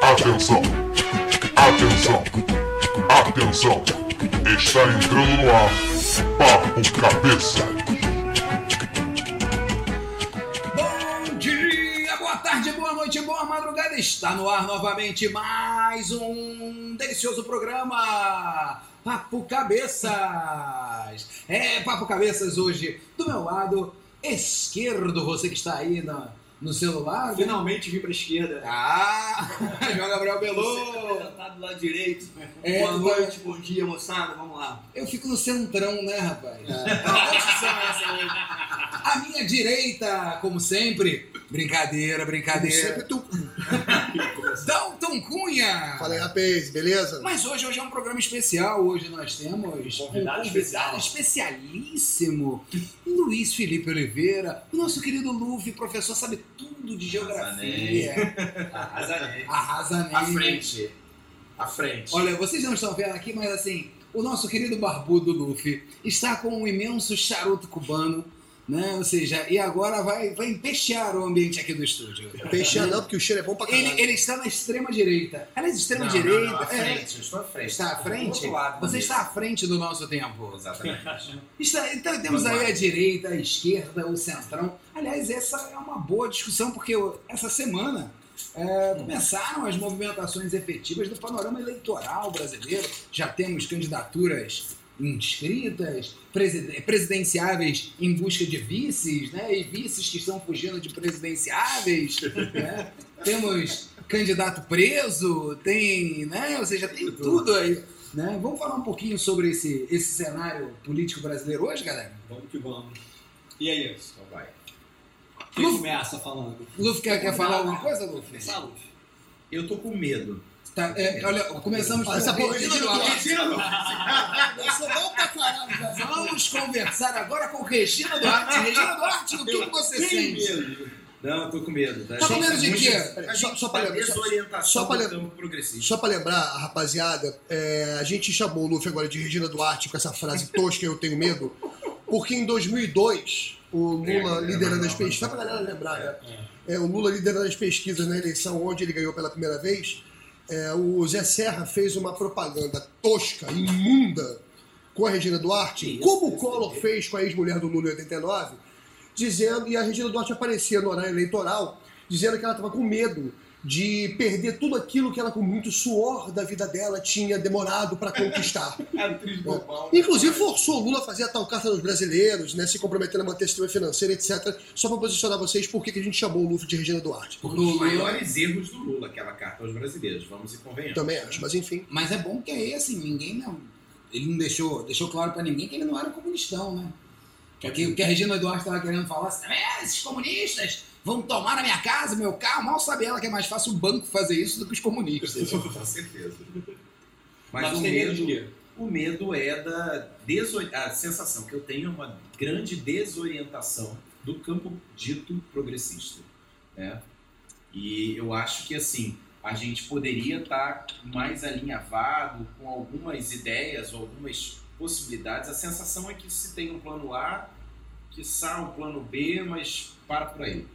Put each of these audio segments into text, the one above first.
Atenção, atenção, atenção. Está entrando no ar Papo Cabeça. Bom dia, boa tarde, boa noite, boa madrugada. Está no ar novamente mais um delicioso programa Papo Cabeças. É, Papo Cabeças hoje do meu lado esquerdo, você que está aí na, no celular. né? Finalmente vim pra esquerda. Ah, João Gabriel Belô. Tá do lado direito. É, Boa noite, bom dia, moçada. Vamos lá. Eu fico no centrão, né, rapaz? É. É? A minha direita, como sempre. Brincadeira, brincadeira. Sempre tu. Dalton Cunha. Fala aí, rapaz, beleza? Mas hoje, hoje é um programa especial. Hoje nós temos um Convidado convidado especialíssimo, Luiz Felipe Oliveira, o nosso querido Luffy, professor, sabe tudo de geografia. Arrasanei. Arrasa nele. À frente. À frente. Olha, vocês não estão vendo aqui, mas assim, o nosso querido barbudo Luffy está com um imenso charuto cubano, né? Ou seja, e agora vai, vai empestear o ambiente aqui do estúdio. Peixe não, porque o cheiro é bom pra caralho. Ele, ele está na extrema direita. Aliás, extrema Não, direita. não, não, à é, frente. Eu estou à frente. Está à frente? lado Você está à frente do nosso tempo. Exatamente. Está- então temos Vamos aí lá. a direita, a esquerda, o centrão. Aliás, essa é uma boa discussão, porque eu- essa semana é, começaram as movimentações efetivas do panorama eleitoral brasileiro. Já temos candidaturas inscritas, preside- presidenciáveis em busca de vices, né? E vices que estão fugindo de presidenciáveis. né? Temos candidato preso, tem, né? Ou seja, tem tudo aí. Né? Vamos falar um pouquinho sobre esse, esse cenário político brasileiro hoje, galera? Vamos que vamos. E aí, então vai. Quem começa falando? Luffy quer, quer falar alguma coisa, Luffy? Começar, Luf. Eu tô com medo. Tá, é, olha, começamos com Essa Regina de Duarte. Vamos conversar agora com Regina Duarte. Regina Duarte, o que, você sente? Não, eu tô com medo. Tá, Tá com medo de quê? Só- só pra tá lembrar- só- do lembrar-. Só pra lembrar, rapaziada, é, a gente chamou o Luffy agora de Regina Duarte com essa frase tosca, eu tenho medo, porque em 2002, o Lula É, liderando é, as pesquisas, só pra galera lembrar, né? É, o Lula liderando as pesquisas na eleição onde ele ganhou pela primeira vez, é, o Zé Serra fez uma propaganda tosca, imunda, com a Regina Duarte, como o Collor fez com a ex-mulher do Lula em 89, dizendo, e a Regina Duarte aparecia no horário eleitoral, dizendo que ela estava com medo de perder tudo aquilo que ela, com muito suor da vida dela, tinha demorado para conquistar. Atriz bobão. Inclusive forçou o Lula a fazer a tal carta dos brasileiros, né, se comprometendo a manter o sistema financeiro, etc. Só para posicionar vocês por que que a gente chamou o Luffy de Regina Duarte. Um dos maiores erros do Lula, aquela carta aos brasileiros, vamos e convenhamos. Também acho, mas enfim. Mas é bom que aí, assim, ninguém não. Ele não deixou, deixou claro pra ninguém que ele não era comunistão, né? O que a Regina Duarte estava querendo falar assim, é, esses comunistas vão tomar na minha casa, meu carro. Mal sabe ela que é mais fácil o banco fazer isso do que os comunistas. Com certeza. Mas, Mas o, medo, o medo é da desori... a sensação que eu tenho é uma grande desorientação do campo dito progressista. Né? E eu acho que assim a gente poderia estar mais alinhavado com algumas ideias ou algumas possibilidades. A sensação é que se tem um plano A, que sai um plano B, mas para por aí.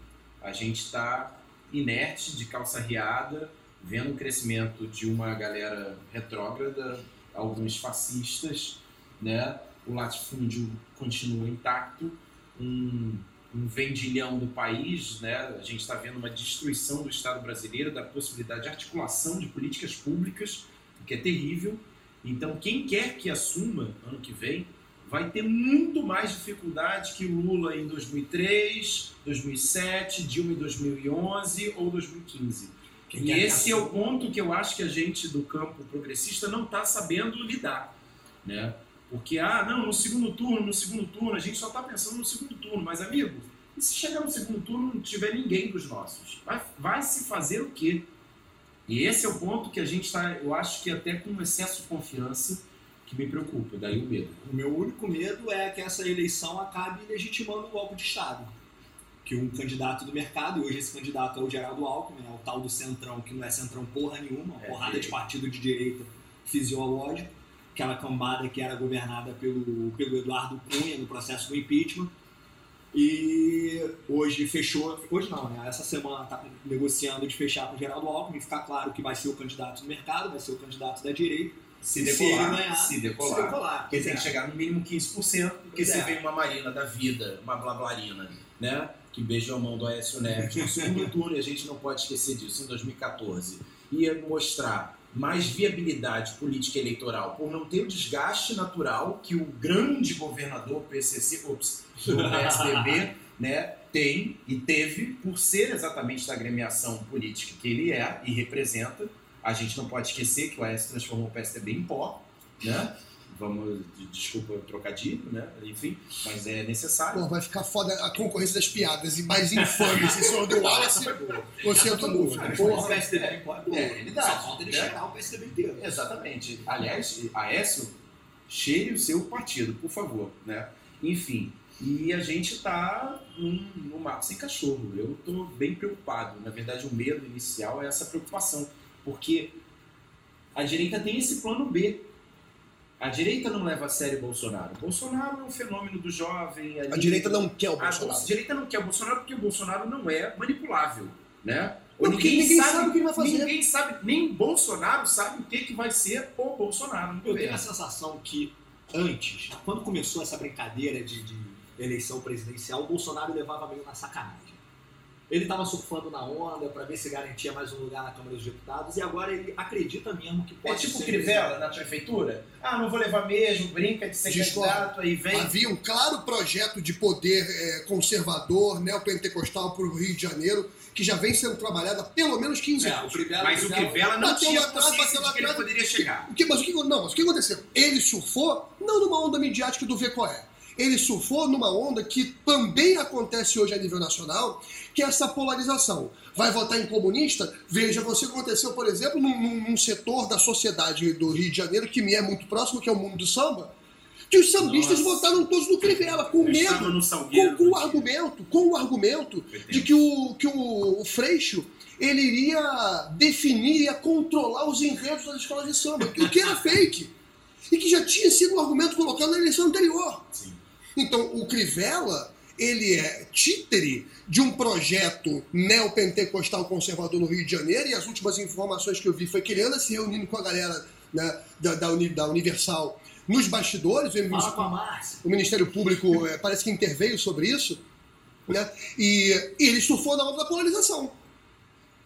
A gente está inerte, de calça riada, vendo o crescimento de uma galera retrógrada, alguns fascistas, né? O latifúndio continua intacto, um, um vendilhão do país, né? A gente está vendo uma destruição do Estado brasileiro, da possibilidade de articulação de políticas públicas, o que é terrível. Então, quem quer que assuma ano que vem vai ter muito mais dificuldade que Lula em 2003, 2007, Dilma em 2011 ou 2015. Quem E que esse é o ponto que eu acho que a gente do campo progressista não está sabendo lidar, né? Porque, ah, não, no segundo turno, no segundo turno, a gente só está pensando no segundo turno. Mas, amigo, e se chegar no segundo turno e não tiver ninguém dos nossos? Vai, vai se fazer o quê? E esse é o ponto que a gente está, eu acho que até com excesso de confiança, que me preocupa, daí o medo. O meu único medo é que essa eleição acabe legitimando o golpe de Estado. Que um candidato do mercado, e hoje esse candidato é o Geraldo Alckmin, é o tal do centrão, que não é centrão porra nenhuma, uma É, porrada de partido de direita fisiológico, aquela cambada que era governada pelo, pelo Eduardo Cunha no processo do impeachment. E hoje fechou, hoje não, né? Essa semana está negociando de fechar com o Geraldo Alckmin, ficar claro que vai ser o candidato do mercado, vai ser o candidato da direita. Se Se decolar, ganhar, se decolar. se decolar. Porque tem que chegar no mínimo 15%, porque se é. vem uma Marina da vida, uma Blablarina, né? Que beijou a mão do Aécio Neves no segundo turno, e a gente não pode esquecer disso, em 2014, ia mostrar mais viabilidade política eleitoral por não ter o desgaste natural que o grande governador PCC, ops, do PSDB, né, tem e teve por ser exatamente da agremiação política que ele é e representa. A gente não pode esquecer que o Aécio transformou o PSDB em pó, né? Vamos, de- desculpa o trocadilho, né? Enfim, mas é necessário. Pô, vai ficar foda a concorrência das piadas e mais infame se senhor do Wallace se é do Lula. O. PSDB É, ele dá, Só falta ele né? cheirar o PSDB inteiro. Exatamente. Aliás, Aécio, cheire o seu partido, por favor, né? Enfim, e a gente está no mato sem cachorro. Eu estou bem preocupado. Na verdade, o medo inicial é essa preocupação, porque a direita tem esse plano B. A direita não leva a sério o Bolsonaro. O Bolsonaro é um fenômeno do jovem. A ali- direita não quer o a Bolsonaro. direita não quer o Bolsonaro porque o Bolsonaro não é manipulável, né? Não, porque ninguém sabe o que ele vai fazer. Ninguém sabe, nem Bolsonaro sabe o que, que vai ser o Bolsonaro Eu tenho a sensação que antes, quando começou essa brincadeira de, de eleição presidencial, o Bolsonaro levava meio na sacanagem. Ele estava surfando na onda para ver se garantia mais um lugar na Câmara dos Deputados e agora ele acredita mesmo que É pode tipo ser Crivella na prefeitura. Ah, não vou levar mesmo, brinca de ser Discordo. candidato, aí vem. Havia um claro projeto de poder eh, conservador, neopentecostal para o Rio de Janeiro, que já vem sendo trabalhado há pelo menos 15 É, o anos. Crivella, Mas o Crivella não Bateu tinha atrás, consciência de que ele poderia chegar. O que, mas o que, não, mas o que aconteceu? Ele surfou não numa onda midiática do qual é. Ele surfou numa onda que também acontece hoje a nível nacional, que é essa polarização. Vai votar em comunista? Veja você aconteceu, por exemplo, num, num- setor da sociedade do Rio de Janeiro que me é muito próximo, que é o mundo do samba, que os sambistas Nossa. votaram todos no Crivella, com Eu medo, com, com o argumento, com o argumento de que o, que o, o Freixo ele iria definir, ia controlar os enredos das escolas de samba, o que era fake. E que já tinha sido um argumento colocado na eleição anterior. Sim. Então, o Crivella, ele é títere de um projeto neopentecostal conservador no Rio de Janeiro, e as últimas informações que eu vi foi que ele anda se reunindo com a galera né, da, da, Uni- da Universal nos bastidores, o Fala com a Márcia. o Ministério Público eh, parece que interveio sobre isso, né? E, e ele surfou na onda da polarização.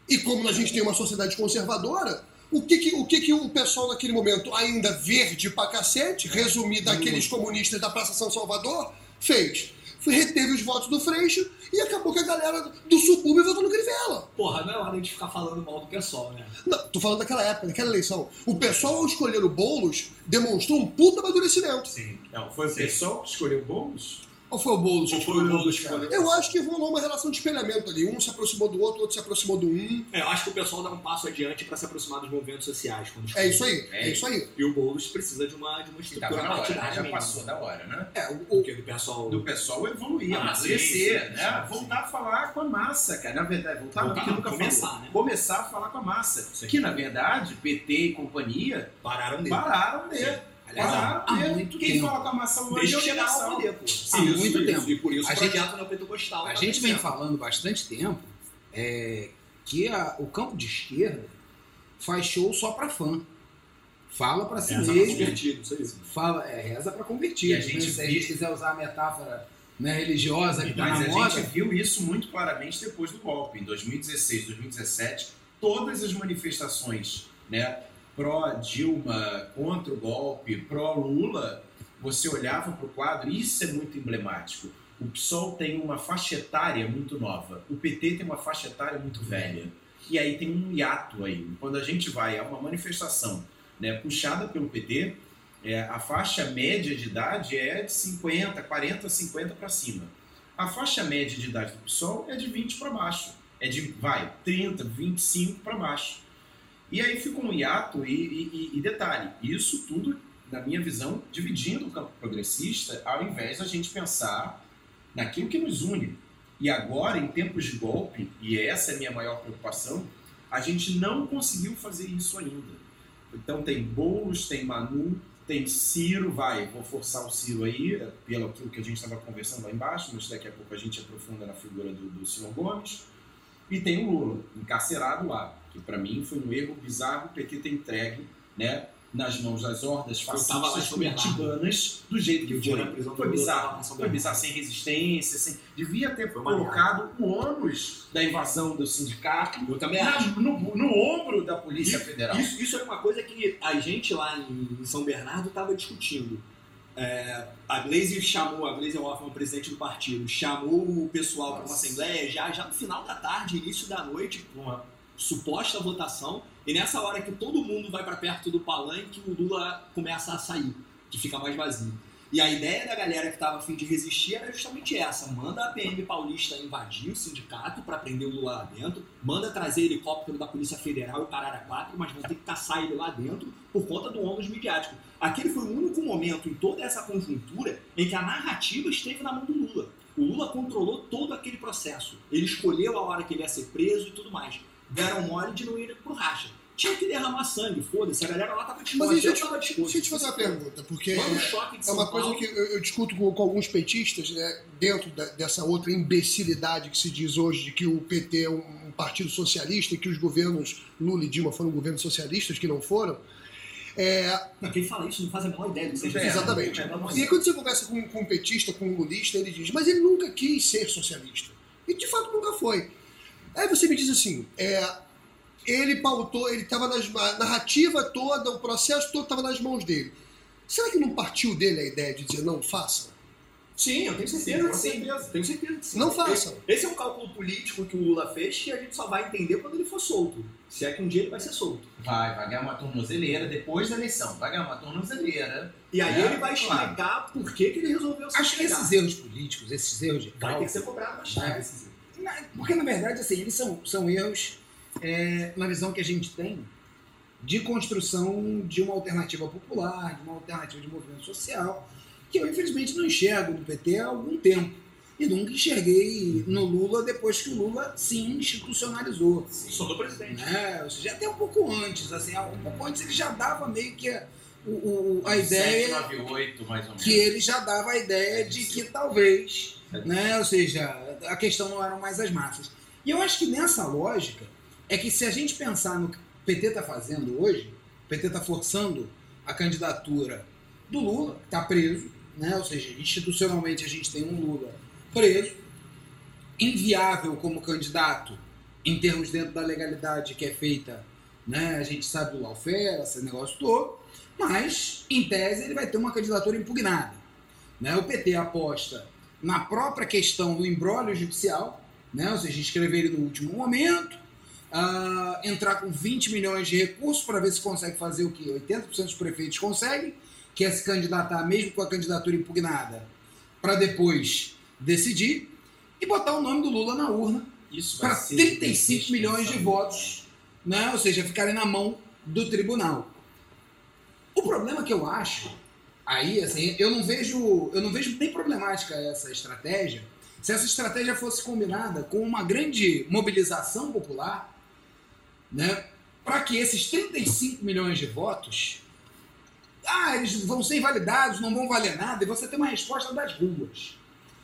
E como a gente tem uma sociedade conservadora, o que que o, que que o pessoal naquele momento, ainda verde pra cacete, resumido daqueles comunistas da Praça São Salvador, fez? Foi, reteve os votos do Freixo e acabou que a galera do subúrbio votou no Crivella. Porra, não é hora de ficar falando mal do pessoal, né? Não, tô falando daquela época, daquela eleição. O pessoal, ao escolher o Boulos, demonstrou um puta amadurecimento. Sim. Não, foi o pessoal que escolheu Boulos? Ou foi o Boulos que Ou foi o? Boulos que escolheu? Eu acho que rolou uma relação de espelhamento ali. Um se aproximou do outro, o outro se aproximou do um. É, eu acho que o pessoal dá um passo adiante para se aproximar dos movimentos sociais. Quando É isso aí, é, É. isso aí. E o Boulos precisa de uma, de uma Que estrutura hora, partidária. já passou da hora, né? É, o, o- Porque do pessoal. do pessoal evoluir, Ah, amadurecer, né? sim, voltar a falar com a massa, cara. Na verdade, voltar, Voltar porque não, nunca começar, falou. né? Começar a falar com a massa. Sim. Que, na verdade, PT e companhia Pararam dele. pararam dele. Aliás, há dele. muito Quem tempo. fala com a massa hoje Desde é ao obrigação. poder, pô. Há muito tempo. E por isso A o gente- projeto neopentecostal. A tá gente vem falando bastante tempo é, que a- o campo de esquerda faz show só pra fã. Fala pra si tá mesmo. divertido, isso aí. Fala, é, reza pra convertir. A gente Se a gente quiser usar a metáfora né, religiosa que tá Mas na a moda, gente viu isso muito claramente depois do golpe. Em 2016, 2017, todas as manifestações né, pró-Dilma, contra o golpe, pró-Lula, você olhava para o quadro, isso é muito emblemático. O PSOL tem uma faixa etária muito nova, o PT tem uma faixa etária muito velha. E aí tem um hiato aí. Quando a gente vai a uma manifestação né, puxada pelo PT, é, a faixa média de idade é de 50, 40, 50 para cima. A faixa média de idade do PSOL é de 20 para baixo. É de, vai, 30, 25 para baixo. E aí fica um hiato e, e- e- detalhe, isso tudo, na minha visão, dividindo o campo progressista, ao invés da gente pensar naquilo que nos une. E agora, em tempos de golpe, e essa é a minha maior preocupação, a gente não conseguiu fazer isso ainda. Então tem Boulos, tem Manu, tem Ciro, vai, vou forçar o Ciro aí, pelo que a gente estava conversando lá embaixo, mas daqui a pouco a gente aprofunda na figura do, do Ciro Gomes. E tem o Lula, encarcerado lá, que para mim foi um erro bizarro o PT ter entregue, né? nas mãos das hordas fascistas curitibanas do jeito que dia foi. prisão Foi bizarro. Foi bizarro, sem resistência, sem... devia ter Foi colocado o ônus da invasão do sindicato na- no, no ombro da Polícia Isso- Federal. Isso, isso era uma coisa que a gente lá em São Bernardo estava discutindo. É, a Glaze chamou, a Glaze Hoffman, presidente do partido, chamou o pessoal para uma assembleia já, já no final da tarde, início da noite, uma suposta votação. E nessa hora que todo mundo vai para perto do palanque, o Lula começa a sair, que fica mais vazio. E a ideia da galera que estava a fim de resistir era justamente essa: manda a PM paulista invadir o sindicato para prender o Lula lá dentro, manda trazer helicóptero da Polícia Federal e Carara 4, mas vão ter que caçar ele lá dentro por conta do ônus midiático. Aquele foi o único momento em toda essa conjuntura em que a narrativa esteve na mão do Lula. O Lula controlou todo aquele processo. Ele escolheu a hora que ele ia ser preso e tudo mais. Deram mole de não ir pro racha. Tinha que derramar sangue, foda-se. A galera lá tava disposta. Mas eu eu te, tava disposto. deixa eu te fazer uma pergunta, porque é, é uma coisa que eu, eu discuto com, com alguns petistas, né, dentro da- dessa outra imbecilidade que se diz hoje de que o PT é um, um partido socialista e que os governos Lula e Dilma foram governos socialistas, que não foram. É, Não, quem fala isso não faz a menor ideia do que seja. É, Exatamente. é, E aí, quando você conversa com, com um petista, com um lulista, ele diz, mas ele nunca quis ser socialista. E de fato nunca foi. Aí você me diz assim, é, ele pautou, ele estava nas. A narrativa toda, o processo todo estava nas mãos dele. Será que não partiu dele a ideia de dizer não façam? Sim, eu tenho certeza que sim. certeza. Tenho certeza que sim. Não façam. Esse, é um cálculo político que o Lula fez que a gente só vai entender quando ele for solto. Se é que um dia ele vai ser solto. Vai, vai ganhar uma tornozeleira depois da eleição. Vai ganhar uma tornozeleira. E aí É, ele vai claro. explicar por que, que ele resolveu se Acho que esses erros políticos, esses erros de Vai ter cálculo, que ser cobrado mais tarde. esses erros. Porque, na verdade, assim, eles são, são erros é, na visão que a gente tem de construção de uma alternativa popular, de uma alternativa de movimento social, que eu, infelizmente, não enxergo no PT há algum tempo. E nunca enxerguei no Lula depois que o Lula se institucionalizou. Sou do presidente. Né? Ou seja, até um pouco antes, assim, um pouco antes ele já dava meio que a, o- o- a ideia 798, mais ou menos. que ele já dava a ideia de que talvez, né, ou seja, a questão não eram mais as massas. E eu acho que nessa lógica é que se a gente pensar no que o PT está fazendo hoje, o PT está forçando a candidatura do Lula, que está preso, né, ou seja, institucionalmente a gente tem um Lula preso, inviável como candidato em termos dentro da legalidade que é feita, né, a gente sabe do lawfare, esse negócio todo, mas, em tese, ele vai ter uma candidatura impugnada. Né? O PT aposta na própria questão do embrólio judicial, né? ou seja, escrever ele no último momento, ah, entrar com 20 milhões de recursos para ver se consegue fazer o que 80% dos prefeitos conseguem, que é se candidatar mesmo com a candidatura impugnada, para depois decidir, e botar o nome do Lula na urna para ser 35 milhões de votos, né? ou seja, ficarem na mão do tribunal. O problema que eu acho, aí, assim, eu não vejo, eu não vejo nem problemática essa estratégia, se essa estratégia fosse combinada com uma grande mobilização popular, né, para que esses 35 milhões de votos, ah, eles vão ser invalidados, não vão valer nada, e você tem uma resposta das ruas.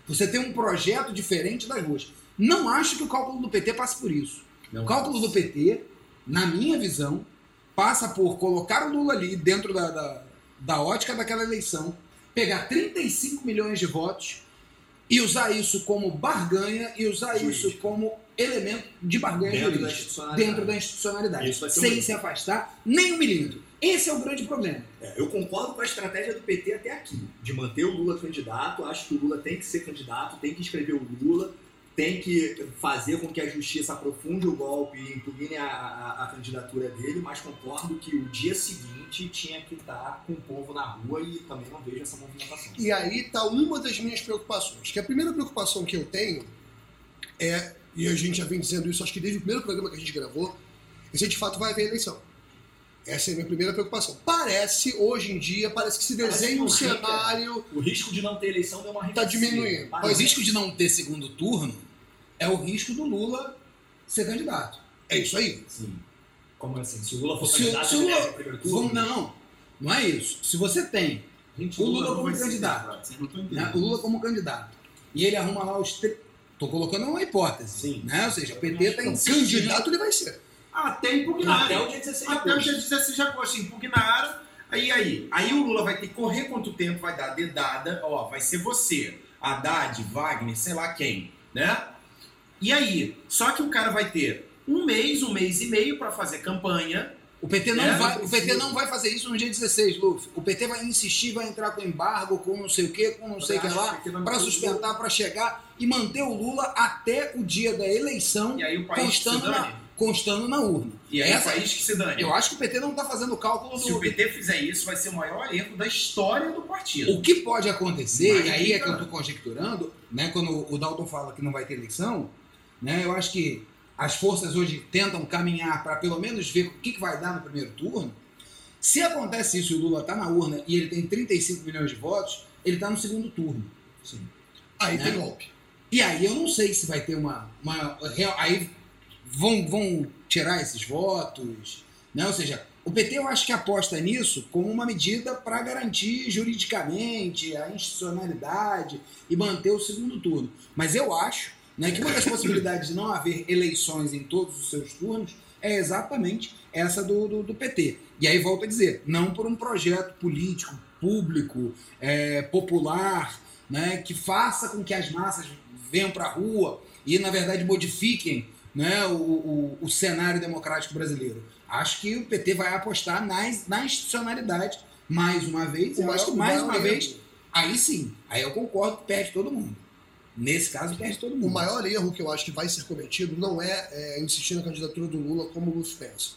Você tem um projeto diferente das ruas. Não acho que o cálculo do PT passe por isso. Não. O cálculo do PT, na minha visão, passa por colocar o Lula ali dentro da, da, da ótica daquela eleição, pegar 35 milhões de votos e usar isso como barganha e usar Jurídico. isso como elemento de barganha Dentro da jurídica, institucionalidade. dentro da institucionalidade, Isso vai ser sem um- se afastar nem um milímetro. Esse é o grande problema. É, eu concordo com a estratégia do PT até aqui, de manter o Lula candidato. Acho que o Lula tem que ser candidato, tem que escrever o Lula, tem que fazer com que a justiça aprofunde o golpe e impugne a, a- a candidatura dele, mas concordo que o dia seguinte tinha que estar com o povo na rua e também não vejo essa movimentação. E aí está uma das minhas preocupações. Que a primeira preocupação que eu tenho é, e a gente já vem dizendo isso, acho que desde o primeiro programa que a gente gravou, é se de fato vai haver eleição. Essa é a minha primeira preocupação. Parece, hoje em dia, parece que se Parece desenha um o é- cenário. O risco de não ter eleição deu uma Tá arrefecida. diminuindo. O Parece. risco de não ter segundo turno é o risco do Lula ser candidato. É isso aí. Sim. Como assim? Se o Lula for Se o- candidato, se o ele Lula- o primeiro turno? Vamos, não. Não é isso. Se você tem Gente, O Lula não como candidato. né, o Lula como candidato e ele arruma lá os. Tre... Tô colocando uma hipótese. Sim. Né? Ou seja, o PT está insistindo. Candidato ele vai ser. Até impugnar. Até o dia 16 de Até o agosto. dia 16 de agosto, impugnaram. Aí, aí, aí o Lula vai ter que correr quanto tempo, vai dar dedada, ó, vai ser você, Haddad, Wagner, sei lá quem, né? E aí, só que o cara vai ter um mês, um mês e meio para fazer campanha. O PT não É, vai, o PT não vai fazer isso no dia 16, Luffy. O PT vai insistir, vai entrar com embargo, com não sei o que, com não sei o que lá, para sustentar, para chegar e manter o Lula até o dia da eleição, E aí o país constando na. Constando na urna. E aí Essa- o país que se dane. Eu acho que o PT não está fazendo o cálculo Se do. o PT fizer isso, vai ser o maior erro da história do partido. O que pode acontecer, Mas e aí é que eu estou conjecturando, né, quando o Dalton fala que não vai ter eleição, né, eu acho que as forças hoje tentam caminhar para pelo menos ver o que, que vai dar no primeiro turno. Se acontece isso e o Lula está na urna e ele tem 35 milhões de votos, ele está no segundo turno. Aí Né? tem golpe. E aí eu não sei se vai ter uma. uma aí vão, vão tirar esses votos. Né? Ou seja, o PT eu acho que aposta nisso como uma medida para garantir juridicamente a institucionalidade e manter o segundo turno. Mas eu acho né, que uma das possibilidades de não haver eleições em todos os seus turnos é exatamente essa do, do, do PT. E aí volto a dizer, não por um projeto político, público, é, popular, né, que faça com que as massas venham para a rua e, na verdade, modifiquem né, o, o, o cenário democrático brasileiro. Acho que o PT vai apostar na, na institucionalidade mais uma vez. O Eu acho que mais o uma maior vez, erro- aí sim, aí eu concordo que perde todo mundo. Nesse caso, perde todo O mundo. maior erro que eu acho que vai ser cometido não é, é, insistir na candidatura do Lula como o Lúcio pensa.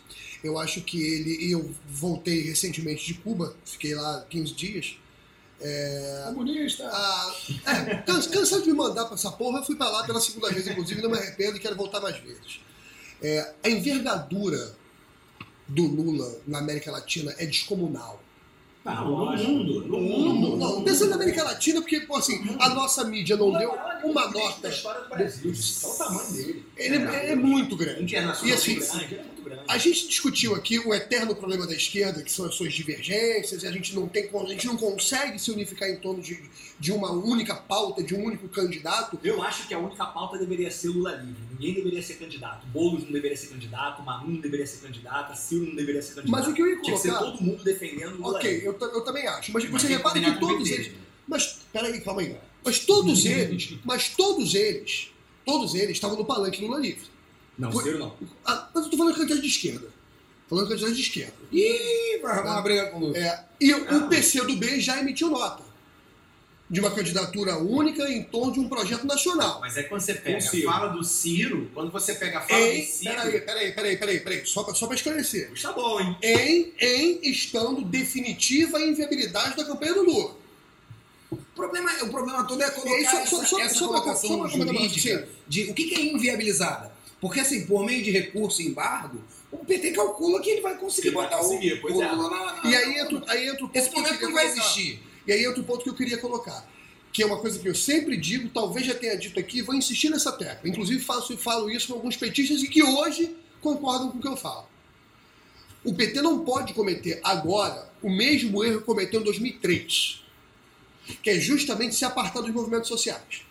Eu acho que ele. e Eu voltei recentemente de Cuba, fiquei lá 15 dias. Comunista! Ah, é, cansa- cansado de me mandar pra essa porra, eu fui pra lá pela segunda vez, inclusive, não me arrependo e quero voltar mais vezes. É, a envergadura do Lula na América Latina é descomunal. Tá, no mundo, no No mundo. Não, pensando na América Latina, porque, pô, assim, a nossa mídia não deu é uma nota. da história do Brasil. Olha o tamanho dele. Ele é, é muito grande. Internacional. E assim, grande, é grande. A gente discutiu aqui o eterno problema da esquerda, que são as suas divergências, e a gente não tem, a gente não consegue se unificar em torno de, de uma única pauta, de um único candidato. Eu acho que a única pauta deveria ser Lula livre. Ninguém deveria ser candidato. Boulos não deveria ser candidato, Manu não deveria ser candidata, Ciro não deveria ser candidato. Mas o que eu ia Tinha que ser colocar. todo mundo defendendo Lula Ok, livre. eu, eu também acho. Mas, Mas você repara que todos eles. Mas, peraí, calma aí. Mas todos eles, mas todos eles, todos eles estavam no palanque Lula livre. Não, Foi- Ciro não. Ah, mas eu tô falando de candidato de esquerda. Falando de candidato de esquerda. Ih, vai arrumar uma briga com o Lula. É, e o PCdoB já emitiu nota de uma candidatura única em torno de um projeto nacional. Mas é quando você pega a fala do Ciro, quando você pega a fala Em, do Ciro. peraí, peraí, peraí, peraí, peraí, só pra, só pra esclarecer. Está bom, hein? Em, em estando definitiva a inviabilidade da campanha do Lula. O problema, o problema todo é colocar aí, só- essa, só- essa só colocação só jurídica de o que, que é inviabilizada. Porque, assim, por meio de recurso e embargo, o PT calcula que ele vai conseguir Ele vai botar conseguir, o, pois o é. E aí entra, aí entra o ponto Esse que eu momento queria não vai colocar. existir. E aí entra o ponto que eu queria colocar. Que é uma coisa que eu sempre digo, talvez já tenha dito aqui, vou insistir nessa tecla. Inclusive faço, falo isso com alguns petistas e que hoje concordam com o que eu falo. O PT não pode cometer agora o mesmo erro que cometeu em 2003, que é justamente se apartar dos movimentos sociais.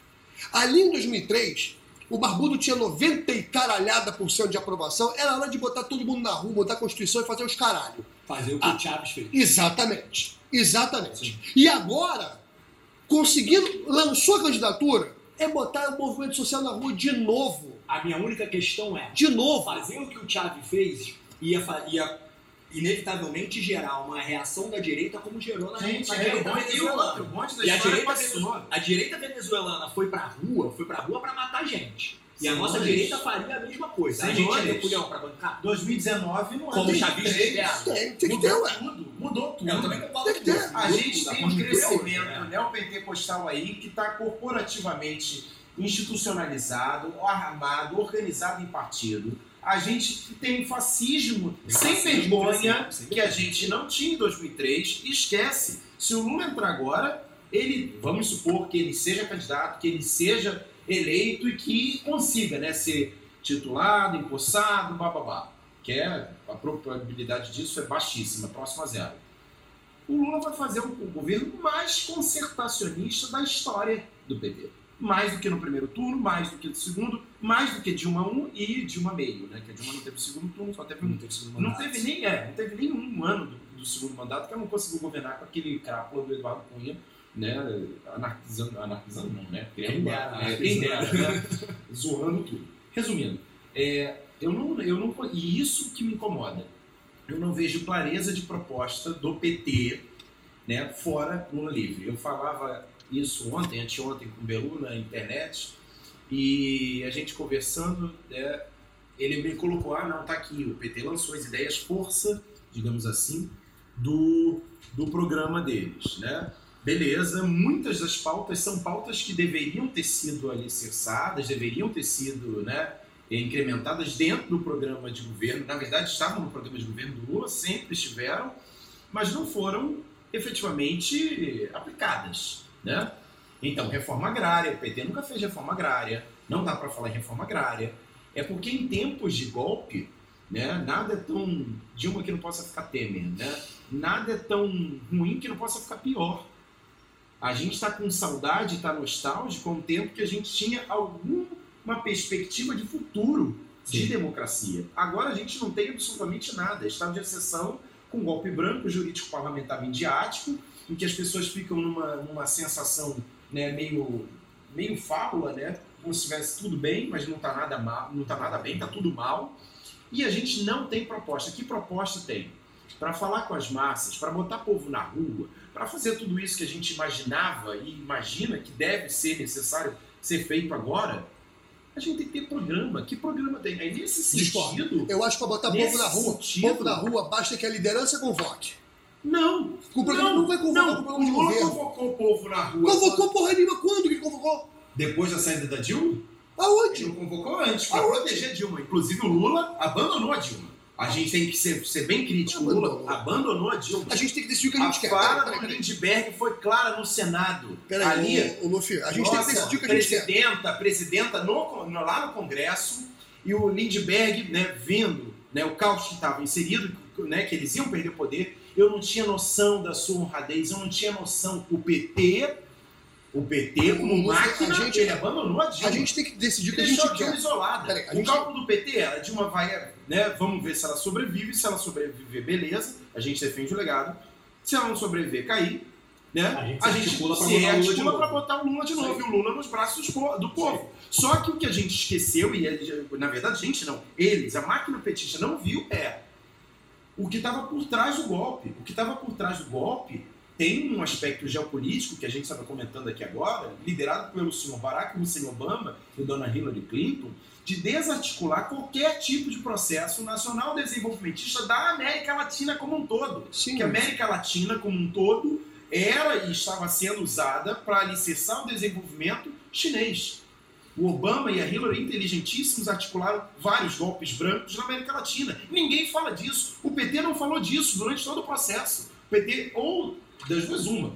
Ali em 2003, o Barbudo tinha 90 e caralhada por cento de aprovação, era hora de botar todo mundo na rua, botar a Constituição e fazer os caralho. Fazer o que Ah. o Chaves fez. Exatamente. Exatamente. E agora, conseguindo, lançou a candidatura, é botar o movimento social na rua de novo. A minha única questão é, De novo. fazer o que o Chaves fez ia, ia inevitavelmente gerar uma reação da direita como gerou na, Gente, na é, direita bonde, e venezuelana. da E a direita, passou. a direita venezuelana foi pra rua, foi pra rua pra matar gente. E a Senhores. nossa direita faria a mesma coisa. A gente Senhores. é Napoleão pra bancar. 2019 não é Como 2003. chavistas vieram. Tem, tem que ter, Mudou ué. tudo, mudou tudo. Eu também concordo Tem que com ter. isso. A gente a tem um é crescimento né? neopentecostal aí que está corporativamente institucionalizado, armado, organizado em partido. A gente tem um fascismo sem fascismo vergonha que a gente não tinha em 2003 e esquece. Se o Lula entrar agora, ele, vamos supor que ele seja candidato, que ele seja eleito e que consiga né, ser titulado, empossado, bababá. Que é, a probabilidade disso é baixíssima, próxima a zero. o Lula vai fazer o, o governo mais concertacionista da história do PT. Mais do que no primeiro turno, mais do que no segundo, mais do que Dilma 1 e Dilma meio, né? Que a Dilma não teve segundo turno, só teve um. Não teve segundo Não mandato. teve nem, é, não teve nem um ano do, do segundo mandato que ela não conseguiu governar com aquele crápula do Eduardo Cunha, né? Anarquizando, anarquizando não, né? Criando Quem uma- é, quem dera, né? Zoando tudo. Resumindo, é, eu não, eu não, e isso que me incomoda. Eu não vejo clareza de proposta do PT, né? Fora Lula livre. Eu falava isso ontem, anteontem com o Belu na internet e a gente conversando, né, ele me colocou, ah, não, tá aqui, o PT lançou as ideias força, digamos assim, do, do programa deles, né? Beleza, muitas das pautas são pautas que deveriam ter sido alicerçadas, deveriam ter sido, né, incrementadas dentro do programa de governo, na verdade estavam no programa de governo do Lula, sempre estiveram, mas não foram efetivamente aplicadas, né? Então, reforma agrária, o PT nunca fez reforma agrária, não dá para falar em reforma agrária. É porque em tempos de golpe, né, nada é tão Dilma que não possa ficar Temer, né? Nada é tão ruim que não possa ficar pior. A gente está com saudade, está nostálgico com o tempo que a gente tinha alguma perspectiva de futuro de Sim. democracia. Agora a gente não tem absolutamente nada. É Estado de exceção com golpe branco, jurídico parlamentar midiático, em que as pessoas ficam numa, numa sensação né, meio, meio fábula, né? Como se estivesse tudo bem, mas não está nada mal, não tá nada bem, está tudo mal. E a gente não tem proposta. Que proposta tem? Para falar com as massas, para botar povo na rua, para fazer tudo isso que a gente imaginava e imagina que deve ser necessário ser feito agora, a gente tem que ter programa. Que programa tem? Aí nesse Discordo. sentido. Eu acho que para botar Nesse povo na rua, sentido- povo na rua, basta que a liderança convoque. Não! O programa não, vai convocar não, o o Lula governo. convocou o povo na rua. Convocou porra nenhuma quando que ele convocou? Depois da saída da Dilma? Ele Aonde? não convocou antes, para Aonde? proteger Dilma. Inclusive o Lula abandonou a Dilma. A gente tem que ser, ser bem crítico. O Lula Abandonou. a Dilma. A gente tem que decidir o que a A gente quer. fala Peraí, do. Lindbergh foi clara no Senado. Peraí, Ali, ô, ô, Luffy, a gente tem nossa, que decidir o que a gente quer. presidenta, presidenta no, no- lá no Congresso e o Lindbergh, né, vendo né, o caos que estava inserido, né, que eles iam perder poder, eu não tinha noção da sua honradez, eu não tinha noção. O PT, o PT como máquina, a gente- ele abandonou a Dilma. A gente tem que decidir o que a a gente Dilma quer. isolada. Peraí, a o gente- cálculo do PT era, a Dilma vai, né, vamos ver se ela sobrevive, se ela sobreviver, beleza, a gente defende o legado. Se ela não sobreviver, cair, né, A gente Lula de articula pra botar o Lula de novo, e o Lula nos braços do po- do povo. Só que o que a gente esqueceu, e ele- na verdade a gente não, eles, a máquina petista não viu, é o que estava por trás do golpe. O que estava por trás do golpe tem um aspecto geopolítico que a gente estava comentando aqui agora, liderado pelo senhor Barack Hussein Obama e dona Hillary Clinton, de desarticular qualquer tipo de processo nacional desenvolvimentista da América Latina como um todo Sim. que a América Latina como um todo era e estava sendo usada para alicerçar o desenvolvimento chinês. O Obama e a Hillary, inteligentíssimos, articularam vários golpes brancos na América Latina. Ninguém fala disso. O PT não falou disso durante todo o processo. O PT, ou das duas, uma,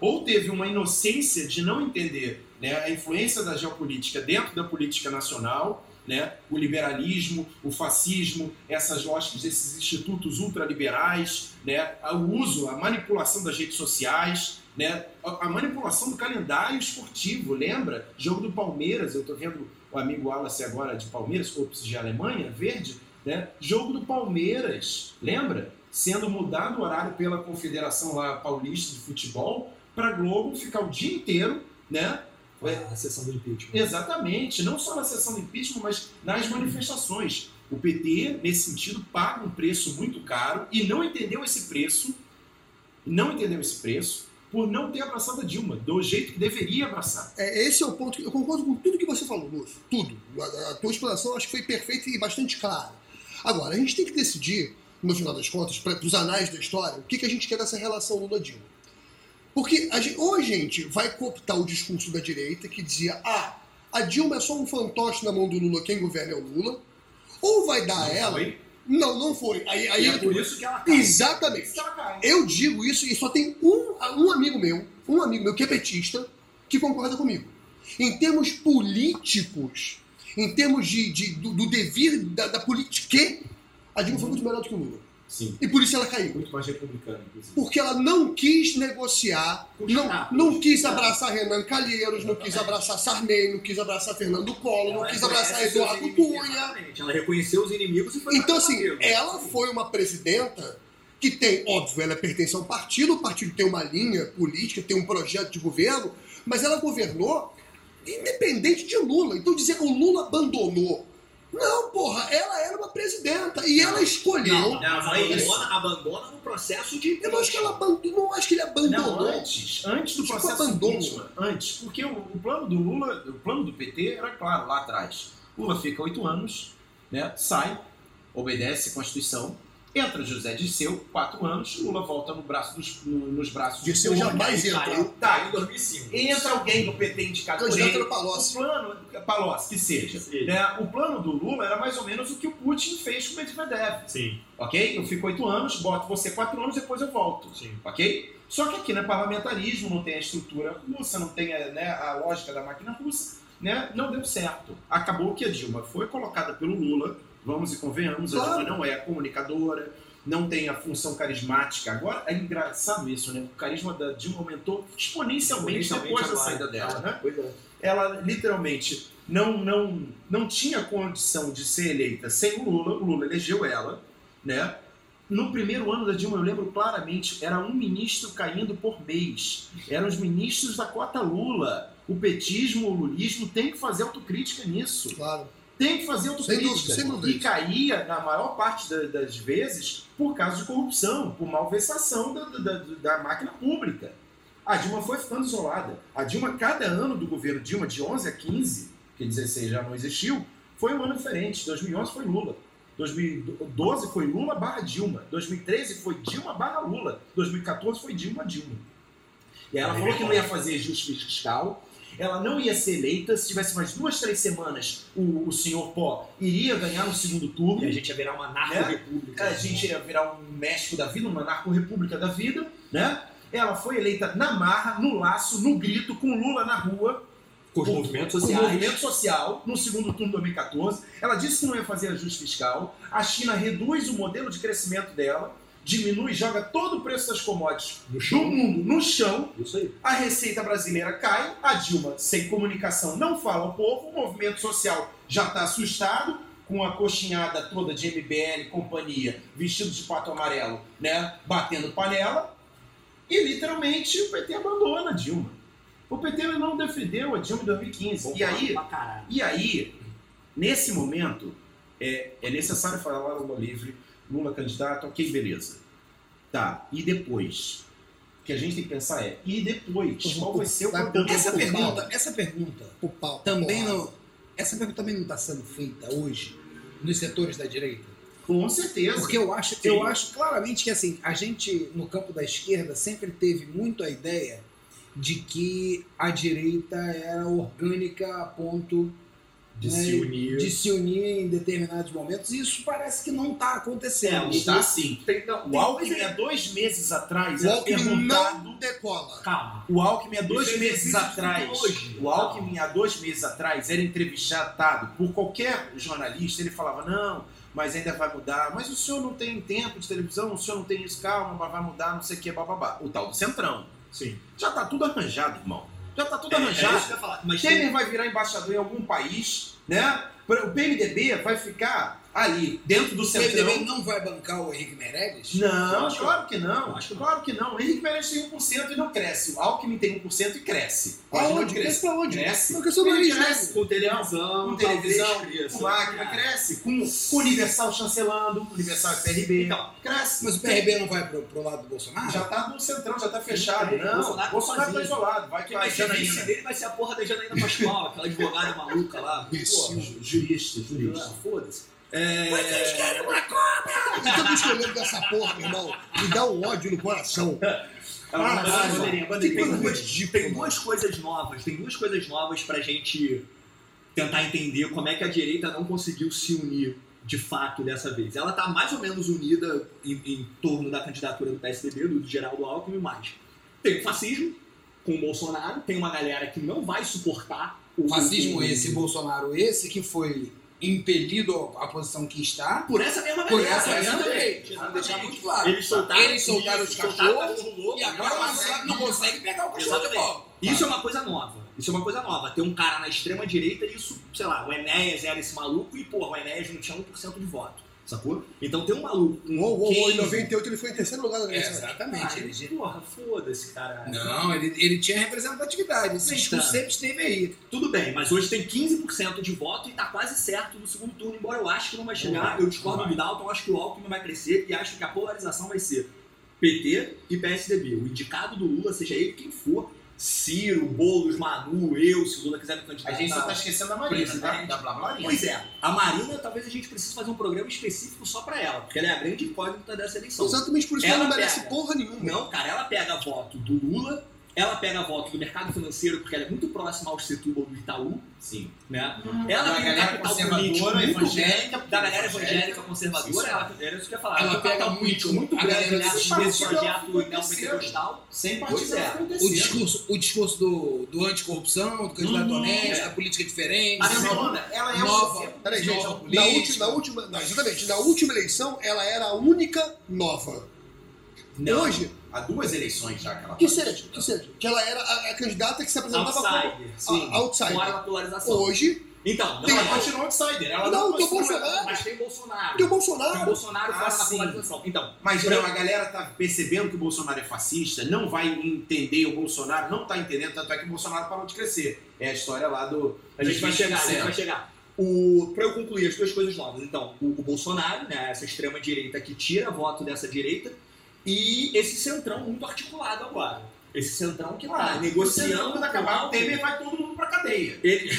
ou teve uma inocência de não entender né, a influência da geopolítica dentro da política nacional, né, o liberalismo, o fascismo, essas lógicas desses institutos ultraliberais, né, o uso, a manipulação das redes sociais, né, a, manipulação do calendário esportivo, lembra? Jogo do Palmeiras, eu estou vendo o amigo Wallace agora de Palmeiras, ops, de Alemanha, verde, né? Jogo do Palmeiras, lembra? Sendo mudado o horário pela Confederação lá Paulista de Futebol para Globo ficar o dia inteiro, né? A sessão do impeachment. Exatamente, não só na sessão do impeachment, mas nas manifestações. O PT, nesse sentido, paga um preço muito caro e não entendeu esse preço, não entendeu esse preço, por não ter abraçado a Dilma, do jeito que deveria abraçar. É, esse é o ponto. que- Eu concordo com tudo que você falou, Lúcio. Tudo. A, a tua explanação acho que foi perfeita e bastante clara. Agora, a gente tem que decidir, no final das contas, para os anais da história, o que, que a gente quer dessa relação Lula-Dilma. Porque a gente, ou a gente vai cooptar o discurso da direita que dizia: ah, a Dilma é só um fantoche na mão do Lula, quem governa é o Lula, ou vai dar a ela. foi? Não, não foi. Aí, aí é por isso que ela cai. Exatamente. Ela cai. Eu digo isso e só tem um, um amigo meu, um amigo meu que é petista, que concorda comigo. Em termos políticos, em termos de, de- do, do devir da, da política, a Dilma foi muito melhor do que o Lula. Sim. E por isso ela caiu. Muito mais republicano, inclusive. Porque ela não quis negociar, não, não quis abraçar Renan Calheiros, não quis abraçar Sarney, não quis abraçar Fernando Collor, não quis abraçar Eduardo Cunha. exatamente. Ela reconheceu os inimigos e foi Então, assim, ela foi uma presidenta que tem, óbvio, ela pertence a um partido, o partido tem uma linha política, tem um projeto de governo, mas ela governou independente de Lula. Então dizer que o Lula abandonou. Não, porra, ela era uma presidenta e ela escolheu. Não, Não, não abandona, abandona no processo de. Eu não acho que ela abandonou, não acho que ele Não, abandonou. antes, antes do Tipo, processo abandono. impeachment, antes, porque o, o plano do Lula, o plano do PT era claro lá atrás. Lula fica oito anos, né, sai, obedece a Constituição, entra José Disseu, quatro anos, Lula volta no braço dos, no- nos braços Disseu do jamais. Caiu, Tá. caiu em 2005. Entra alguém do PT indicado por ele. Palocci. O plano, Palocci, que seja. Sim. né, o plano do Lula era mais ou menos o que o Putin fez com o Medvedev. Sim, Ok? Eu fico oito anos, boto você quatro anos, depois eu volto. sim. Ok? Só que aqui não é parlamentarismo, não tem a estrutura russa, não tem a, né, a lógica da máquina russa, né? não deu certo. Acabou que a Dilma foi colocada pelo Lula, vamos e convenhamos, a Claro. Dilma não é comunicadora, não tem a função carismática. Agora, é engraçado isso, né? O carisma da Dilma aumentou exponencialmente, depois da saída dela, né? Pois é. ela literalmente não, não, não tinha condição de ser eleita sem o Lula, o Lula elegeu ela, né? No primeiro ano da Dilma, eu lembro claramente, era um ministro caindo por mês. Eram os ministros da cota Lula. O petismo, o lulismo tem que fazer autocrítica nisso. Claro. Tem que fazer autocrítica. Sem dúvida, sem dúvida. E caía, na maior parte da- das vezes, por causa de corrupção, por malversação da, da, da- da máquina pública. A Dilma foi ficando isolada. A Dilma, cada ano do governo Dilma, de 11 a 15, que 16 já não existiu, foi um ano diferente. 2011 foi Lula. 2012 foi Lula barra Dilma. 2013 foi Dilma barra Lula. 2014 foi Dilma Dilma. E ela falou que não ia fazer ajuste fiscal, ela não ia ser eleita. Se tivesse mais duas, três semanas, o, o senhor Pó iria ganhar no segundo turno. E a gente ia virar uma narco-república. A gente ia virar um México da vida, uma narco-república da vida, né? Ela foi eleita na marra, no laço, no grito, com Lula na rua, Com os movimentos com o sociais. movimento social, no segundo turno de 2014. Ela disse que não ia fazer ajuste fiscal. A China reduz o modelo de crescimento dela, diminui, joga todo o preço das commodities No do mundo no chão. Isso aí. A receita brasileira cai, a Dilma, sem comunicação, não fala ao povo, o movimento social já está assustado, com a coxinhada toda de MBL e companhia, vestido de pato amarelo, né, batendo panela, e literalmente o PT abandona a Dilma. O PT não defendeu a Dilma em 2015. E aí, e aí, nesse momento, é, é necessário falar Lula livre, Lula candidato, ok, beleza. Tá, e depois? O que a gente tem que pensar é, e depois? Qual vai ser o Vai programa? pro- Essa pergunta, essa pergunta O pau. também não. Essa pergunta também não está sendo feita hoje nos setores da direita. Com certeza. Porque eu acho, Sim. eu acho claramente que assim, a gente no campo da esquerda sempre teve muito a ideia de que a direita era orgânica a ponto De né, se unir. de se unir em determinados momentos. E isso parece que não está acontecendo. É, Está. Tem- não, o Alckmin, há dois meses atrás, O era Alckmin perguntado... não decola. Calma. O Alckmin, há dois é meses atrás, o Alckmin, há dois meses atrás, era entrevistado por qualquer jornalista, ele falava, não, mas ainda vai mudar, mas o senhor não tem tempo de televisão, o senhor não tem isso, calma, mas vai mudar, não sei o que, bababá. O tal do Centrão. Sim. Já tá tudo arranjado, irmão. Já tá tudo É, é arranjado. isso que eu ia falar. Mas tem- Temer vai virar embaixador em algum país, né? O PMDB vai ficar ali, dentro do O Centrão. PMDB não vai bancar o Henrique Meirelles? Não, acho claro que não. acho que não. claro que não. O Henrique Meirelles tem 1% e não cresce. O Alckmin tem 1% e cresce. Aonde? Cresce pra onde? Cresce. Questão do Ele cresce. com televisão, Com televisão, com Acre cresce. Com, com Universal chancelando, Universal PRB. Então, cresce. Mas o PRB não vai pro, pro lado do Bolsonaro? Já tá no centrão, já tá fechado. Não, Bolsonaro Bolsonaro, tá tá sozinho. isolado. Vai que vai Janaína. dele vai ser a porra da Janaína Pascoal, aquela advogada maluca lá. Isso. Pô, Jurista, Ah, jurista. Foda-se. É... Então por isso que eu lembro dessa porra, meu irmão. Me dá um ódio no coração. Ah, bandeirinha, Tem, bandeirinha. tem duas, ridículo, tem duas coisas novas, tem duas coisas novas pra gente tentar entender como é que a direita não conseguiu se unir de fato dessa vez. Ela tá mais ou menos unida em, em torno da candidatura do PSDB, do Geraldo Alckmin, mas tem o fascismo com o Bolsonaro, tem uma galera que não vai suportar o Fascismo o- esse, Bolsonaro esse, que foi impelido à posição que está Por essa mesma por galera, essa mesma lei. Vamos deixar muito claro. Eles soltaram, Eles soltaram os soltaram o cachorros cachorro louco, e agora não consegue- não consegue pegar o cachorro de volta. Isso é uma coisa nova. Isso é uma coisa nova. Ter um cara na extrema direita, isso, sei lá, o Enéas era esse maluco e, porra, o Enéas não tinha 1% de voto. Sacou? Então tem um maluco. com Uou, uou, uou, em 15. 98 ele foi em terceiro lugar na É, exatamente. Ah, Ele, porra, foda-se, cara. não, ele, ele tinha representatividade. Esse Então. discurso sempre esteve aí. Tudo bem, mas hoje tem 15% de voto e tá quase certo no segundo turno, embora eu acho que não vai chegar. Eu discordo do Dalton, acho que o Alckmin vai crescer e acho que a polarização vai ser PT e PSDB. O indicado do Lula, seja ele quem for, Ciro, Boulos, Manu, eu, se o Lula quiser me A candidatar. gente só tá esquecendo da Marina? Presidente. Da blá blá Pois é, a Marina talvez a gente precise fazer um programa específico só pra ela, porque ela é a grande incógnita dessa eleição. Exatamente por isso que ela Ela não merece pega. porra nenhuma. Não, cara, ela pega voto do Lula, ela pega voto do mercado financeiro, porque ela é muito próxima ao Setúbal do Itaú, Sim. né? Da Ela tem um galera capital conservadora, político muito evangélica, da galera evangélica. conservadora, ela, era isso que eu ia falar. Ela tem um pega muito muito a grande, galera né? projeto neopentecostal. Sem partido é. O discurso, o discurso do, do anticorrupção, do candidato Uhum, honesto, é. da política diferente. Mas A Simona, ela é nova. Peraí, gente, Nova na última, na última, não, exatamente, na última eleição ela era a única nova. Não, Hoje, Há duas eleições já que ela que seja, que seja, que ela era a, a candidata que se apresentava como Outsider, sim. a- outsider. Fora da polarização. Hoje Então, não, Tem- mas Ela continua outsider. Ela Não, tem o construiu- Bolsonaro. mas tem Bolsonaro. tem o Tem o Bolsonaro. Bolsonaro fora Ah, da polarização. Então, Mas pra- não, a galera tá percebendo que o Bolsonaro é fascista, não vai entender o Bolsonaro, não tá entendendo, tanto é que o Bolsonaro parou de crescer. É a história lá do. A gente vai dos chegar, a gente 20%. vai chegar. O, pra eu concluir as duas coisas novas, então, o, o Bolsonaro, né, essa extrema direita que tira voto dessa direita, e esse centrão muito articulado agora. Esse centrão que tá Ah, negociando quando acabar o. Temer, vai todo mundo pra cadeia. Ele...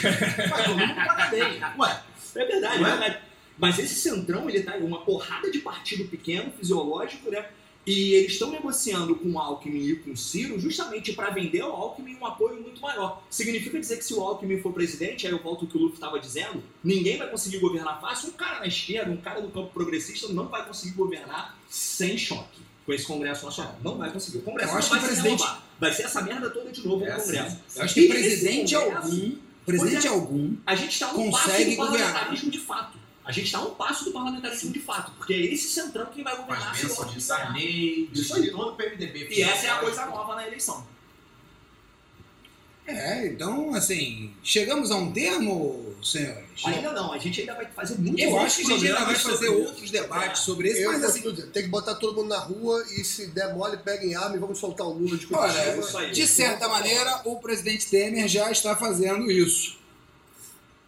Vai todo mundo pra cadeia. Ué, É verdade, Não é é? verdade. Mas esse centrão, ele tá em uma porrada de partido pequeno, fisiológico, né? E eles estão negociando com o Alckmin e com o Ciro justamente para vender ao Alckmin um apoio muito maior. Significa dizer que se o Alckmin for presidente, aí eu volto ao que o Luffy estava dizendo, ninguém vai conseguir governar fácil. Um cara na esquerda, um cara do campo progressista não vai conseguir governar sem choque com esse Congresso Nacional. Não vai conseguir. O Congresso Eu não acho vai que o se presidente- renovar. Vai ser essa merda toda de novo É no assim. Congresso. Eu acho que E presidente algum, presidente é. algum, a gente está um passo Consegue do parlamentarismo de fato. A gente está um passo do parlamentarismo de fato, porque é esse centrão que vai governar. as se o bênçãos de. Sarney, de Isso aí. todo o PMDB. E essa é a coisa nova na eleição. É, então, assim, chegamos a um termo, senhores? Ainda não, a gente ainda vai fazer muito Eu acho que a gente ainda vai fazer outros. outros debates sobre isso, Eu mas assim, tem que botar todo mundo na rua e se der mole, peguem arma e vamos soltar o Lula de olha, Curitiba. isso aí. de certa maneira, o presidente Temer já está fazendo isso.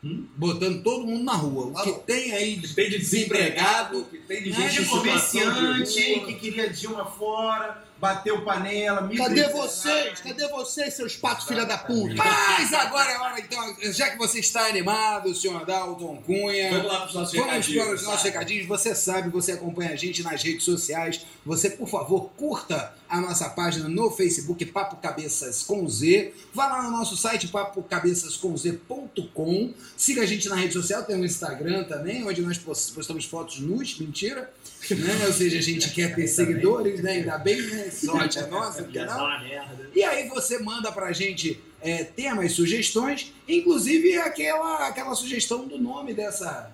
Hum? Botando todo mundo na rua. O Ah, que não. tem aí de Tem de desempregado, desempregado, tem de né, gente de de comerciante que queria Dilma fora, bateu panela. Cadê microempresário. vocês? Cadê vocês, seus patos filha da puta? Mas agora é hora, então, já que você está animado, senhor Dalton Cunha. Vamos lá para os nossos Vamos recadinhos. para os nossos recadinhos. Você sabe, você acompanha a gente nas redes sociais. Você, por favor, curta a nossa página no Facebook, Papo Cabeças com Z. Vá lá no nosso site, papocabeçascomz.com. Siga a gente na rede social, tem um Instagram também, onde nós pos- postamos fotos nus, mentira. Né? Ou seja, a gente quer ter seguidores, né? Ainda bem, né? Sorte é nossa, uma merda. E aí você manda pra gente é, temas, sugestões, inclusive aquela, aquela sugestão do nome dessa,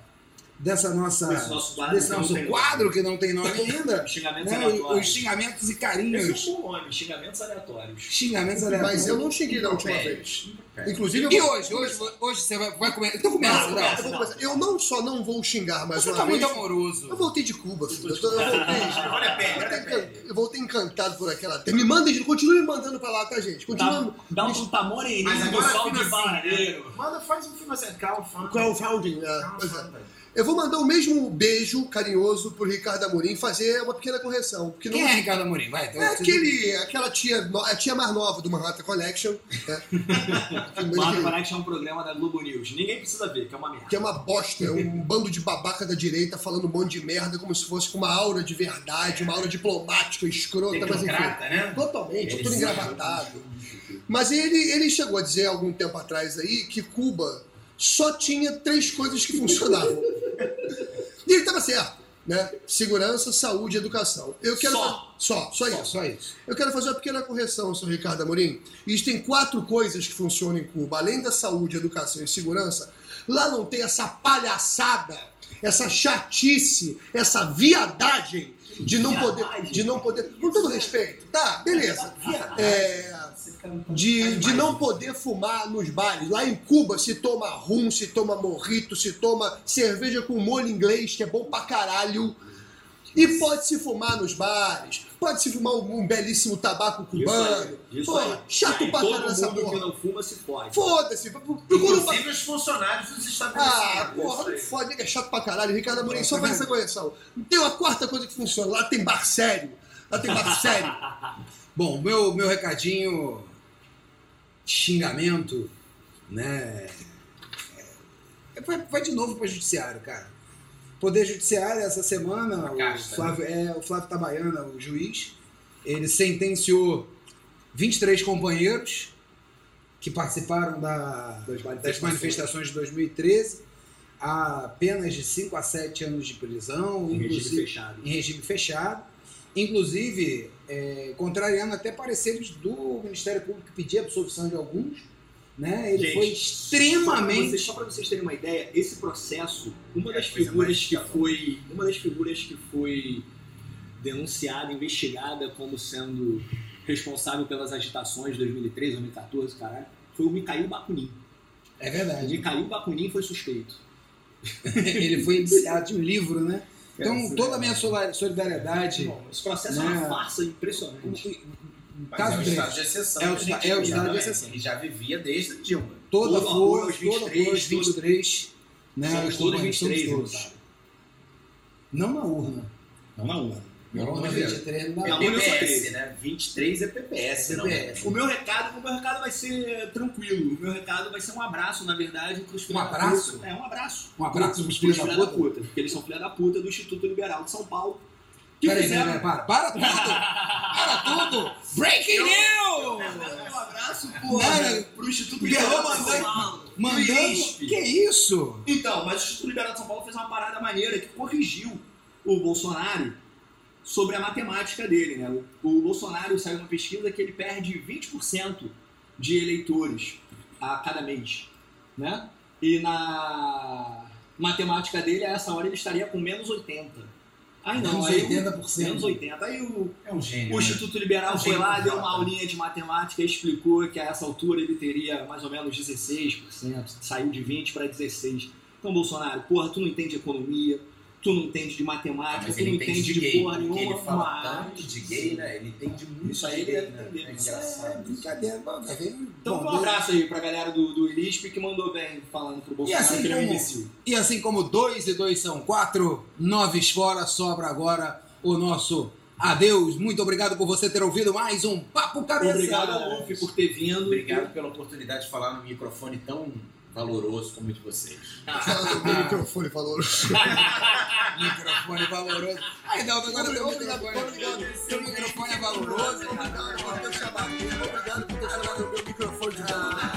dessa nossa, Esse nosso quadro desse que não nosso tem quadro que não tem nome ainda. Xingamentos né? Os xingamentos e Esse carinhos. é um bom nome, xingamentos aleatórios. Xingamentos aleatórios. Mas eu não xinguei da última É. vez. Inclusive, eu E vou- hoje? Hoje, hoje você vai, vai comer. Então começa, Não, não. começa. Eu, vou começar. Eu não só não vou xingar mais Você uma tá vez. muito amoroso. Eu voltei de Cuba, filho. Eu, tô- eu voltei. Olha a pele, eu voltei encantado por aquela terra. Me mandem, continue me mandando pra lá, tá, gente? Continua. Dá, dá um moreninho Mas do sol de barreiro. né? Manda, faz um financiamento. Crowdfunding. Crowdfunding, é, Crowdfunding. é. Eu vou mandar o mesmo beijo carinhoso pro Ricardo Amorim fazer uma pequena correção. Porque não... Quem é Ricardo Amorim? Vai, então, É você- aquele, aquela tia, no- a tia mais nova do Manhattan Collection, né? Marco Connection é um programa da Globo News. Ninguém precisa ver, que é uma merda. que é uma bosta, é um bando de babaca da direita falando um monte de merda como se fosse com uma aura de verdade, uma aura diplomática, escrota, mas enfim. Né? Totalmente, Ele tudo engravatado. Mas ele, ele chegou a dizer algum tempo atrás aí que Cuba só tinha três coisas que funcionavam. E ele estava certo. né? Segurança, saúde e educação. Eu quero Só. só, só Só, isso. só isso. Eu quero fazer uma pequena correção, senhor Ricardo Amorim. Existem quatro coisas que funcionam em Cuba. Além da saúde, educação e segurança, lá não tem essa palhaçada, essa chatice, essa viadagem de não poder. De não poder. Com todo respeito, tá, beleza. É, de, de não poder fumar nos bares. Lá em Cuba se toma rum, se toma morrito, se toma cerveja com molho inglês, que é bom pra caralho. E pode se fumar nos bares, pode se fumar um, um belíssimo tabaco cubano. Isso Pô, aí. chato E aí, pra caralho essa mundo que porra. não fuma se fode. Foda-se, procura um Inclusive os funcionários dos estabelecimentos. ah, porra, não Isso aí. fode, é chato pra caralho. Ricardo Amorim, só faz essa correção. Tem uma quarta coisa que funciona. Lá tem bar sério. Lá tem bar sério. Bom, meu, meu recadinho, xingamento, né? é, vai, vai de novo para o judiciário, cara. Poder Judiciário, essa semana, o casta, Flávio, é, o Flávio Tabaiana, o juiz, ele sentenciou 23 companheiros que participaram da, Das das manifestações. manifestações de 2013 a penas de 5 a 7 anos de prisão, Em regime fechado. em regime fechado, inclusive é, contrariando até pareceres do Ministério Público que pedia absolvição de alguns, né? Ele Gente, foi extremamente vocês- Só para vocês terem uma ideia, esse processo, uma É das figuras que foi, uma das figuras que foi denunciada, investigada como sendo responsável pelas agitações de 2013, 2014, caralho, foi o Mikhail Bakunin. é O verdade. Mikhail Bakunin foi suspeito. Ele foi iniciado de um livro, né? Então Essa- toda a minha sola- solidariedade, Bom, esse processo é Né? uma farsa impressionante. Mas caso é o estado de exceção. É o a é o estado de né? exceção. Ele já vivia desde a Dilma. toda apoio força, toda 23, aos 23, né? Os todos companheiros, somos 23, todos. Não na urna. Não na urna. Olha. 23 não É dá. só PPS, né? 23 é PPS, não é? PPS. O meu recado, o meu recado vai ser tranquilo. O meu recado vai ser um abraço, na verdade, pros filhos Um da abraço? puta. É, um abraço. Um abraço pros Pros filhos da da puta? puta. Porque eles são filha da puta do Instituto Liberal de São Paulo. Que Peraí, fizeram... peraí, peraí, para, para tudo! para tudo! Breaking news! Um abraço, porra, pro Instituto Liberal de São mandando- Paulo. Mandando. Que isso? Então, mas o Instituto Liberal de São Paulo fez uma parada maneira que corrigiu o Bolsonaro sobre a matemática dele, né? O, Bolsonaro saiu uma pesquisa que ele perde 20% de eleitores a cada mês, né? E na matemática dele, a essa hora ele estaria com menos 80. Aí não, Menos aí o- 80%. Menos 80. Aí o, É um gênio. o né? Instituto Liberal Um foi lá, deu uma aulinha de matemática e explicou que a essa altura ele teria mais ou menos 16%, saiu de 20% para 16%. Então, Bolsonaro, porra, tu não entende economia, tu não entende de Ah, matemática, mas tu ele não entende entende de de gay, porra porque nenhuma. ele fala mas- tanto de gay, né? Ele entende muito Isso aí de ele gay, deve né? É Isso é engraçado. brincadeira. Ver. Então, Bom, um abraço aí pra galera do, do ILISP que mandou bem falando pro Bolsonaro assim que ele é um imbecil. E assim como dois e dois são quatro, nove fora, sobra agora o nosso adeus. Muito obrigado por você ter ouvido mais um Papo Cabeça. Obrigado Luffy por ter vindo. Obrigado pela oportunidade de falar no microfone tão valoroso como o de vocês. microfone valoroso. microfone valoroso. Ah, Ai, não, agora obrigado, obrigado, obrigado. Seu microfone é valoroso. Obrigado, obrigado por ter chamado. O meu microfone de valoroso.